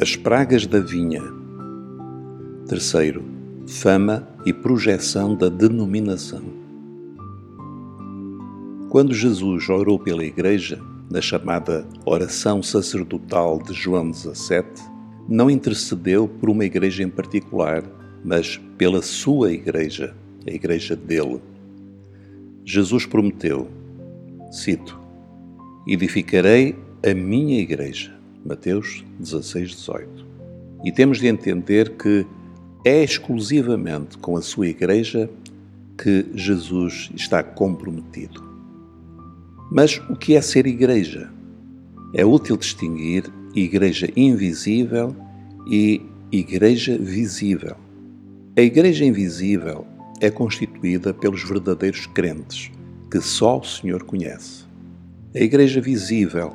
As pragas da vinha. Terceiro, fama e projeção da denominação. Quando Jesus orou pela Igreja, na chamada oração sacerdotal de João 17, não intercedeu por uma igreja em particular, mas pela sua igreja, a igreja dele. Jesus prometeu, cito, Edificarei a minha igreja Mateus 16, 18. E temos de entender que é exclusivamente com a sua igreja que Jesus está comprometido. Mas o que é ser igreja? É útil distinguir igreja invisível e igreja visível. A igreja invisível é constituída pelos verdadeiros crentes, que só o Senhor conhece. A igreja visível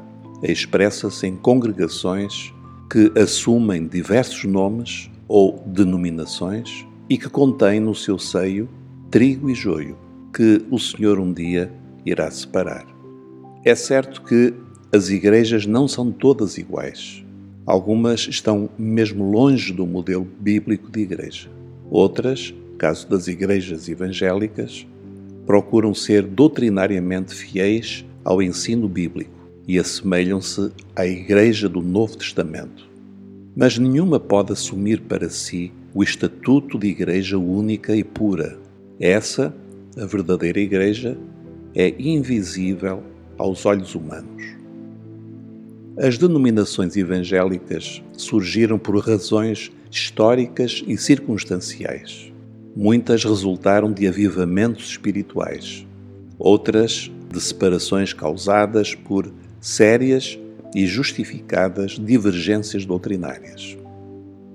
expressa-se em congregações que assumem diversos nomes ou denominações e que contêm no seu seio trigo e joio, que o Senhor um dia irá separar. É certo que as igrejas não são todas iguais. Algumas estão mesmo longe do modelo bíblico de igreja. Outras, caso das igrejas evangélicas, procuram ser doutrinariamente fiéis ao ensino bíblico e assemelham-se à Igreja do Novo Testamento. Mas nenhuma pode assumir para si o estatuto de Igreja única e pura. Essa, a verdadeira Igreja, é invisível aos olhos humanos. As denominações evangélicas surgiram por razões históricas e circunstanciais. Muitas resultaram de avivamentos espirituais, outras de separações causadas por sérias e justificadas divergências doutrinárias.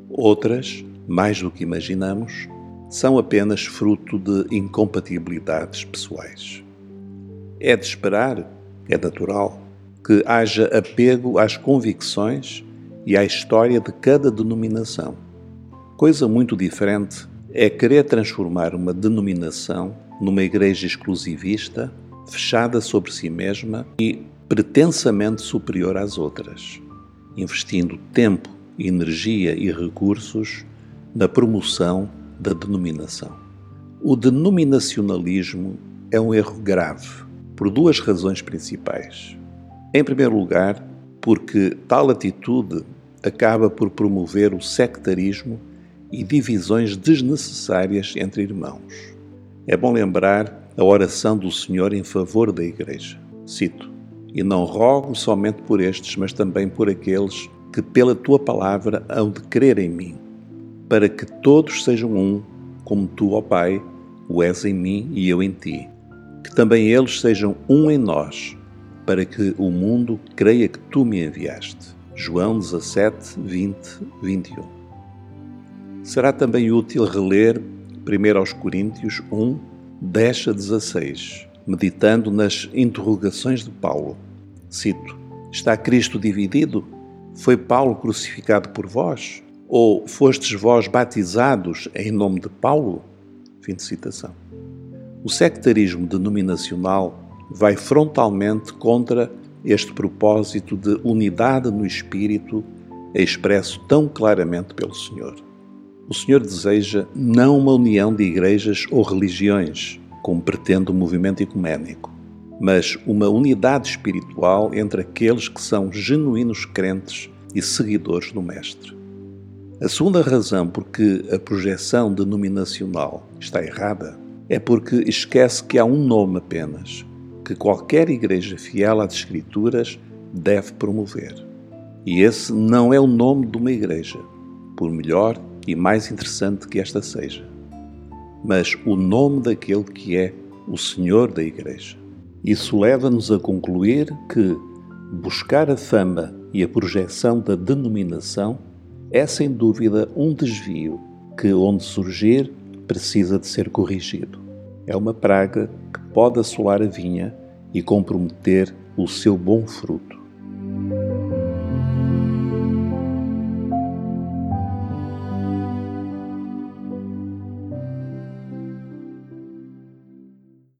Outras, mais do que imaginamos, são apenas fruto de incompatibilidades pessoais. É de esperar, é natural, que haja apego às convicções e à história de cada denominação. Coisa muito diferente é querer transformar uma denominação numa igreja exclusivista, fechada sobre si mesma e pretensamente superior às outras, investindo tempo, energia e recursos na promoção da denominação. O denominacionalismo é um erro grave por duas razões principais. Em primeiro lugar, porque tal atitude acaba por promover o sectarismo e divisões desnecessárias entre irmãos. É bom lembrar a oração do Senhor em favor da Igreja. Cito: e não rogo somente por estes, mas também por aqueles que pela tua palavra hão de crer em mim, para que todos sejam um, como tu, ó Pai, o és em mim e eu em ti. Que também eles sejam um em nós, para que o mundo creia que tu me enviaste. João 17, 20, 21. Será também útil reler 1 aos Coríntios 1, 10 a 16 meditando nas interrogações de Paulo. Cito: Está Cristo dividido? Foi Paulo crucificado por vós? Ou fostes vós batizados em nome de Paulo? Fim de citação. O sectarismo denominacional vai frontalmente contra este propósito de unidade no espírito expresso tão claramente pelo Senhor. O Senhor deseja não uma união de igrejas ou religiões, como pretende o movimento ecuménico, mas uma unidade espiritual entre aqueles que são genuínos crentes e seguidores do Mestre. A segunda razão por que a projeção denominacional está errada é porque esquece que há um nome apenas, que qualquer igreja fiel às Escrituras deve promover. E esse não é o nome de uma igreja, por melhor e mais interessante que esta seja mas o nome daquele que é o Senhor da Igreja. Isso leva-nos a concluir que buscar a fama e a projeção da denominação é sem dúvida um desvio que, onde surgir, precisa de ser corrigido. É uma praga que pode assolar a vinha e comprometer o seu bom fruto.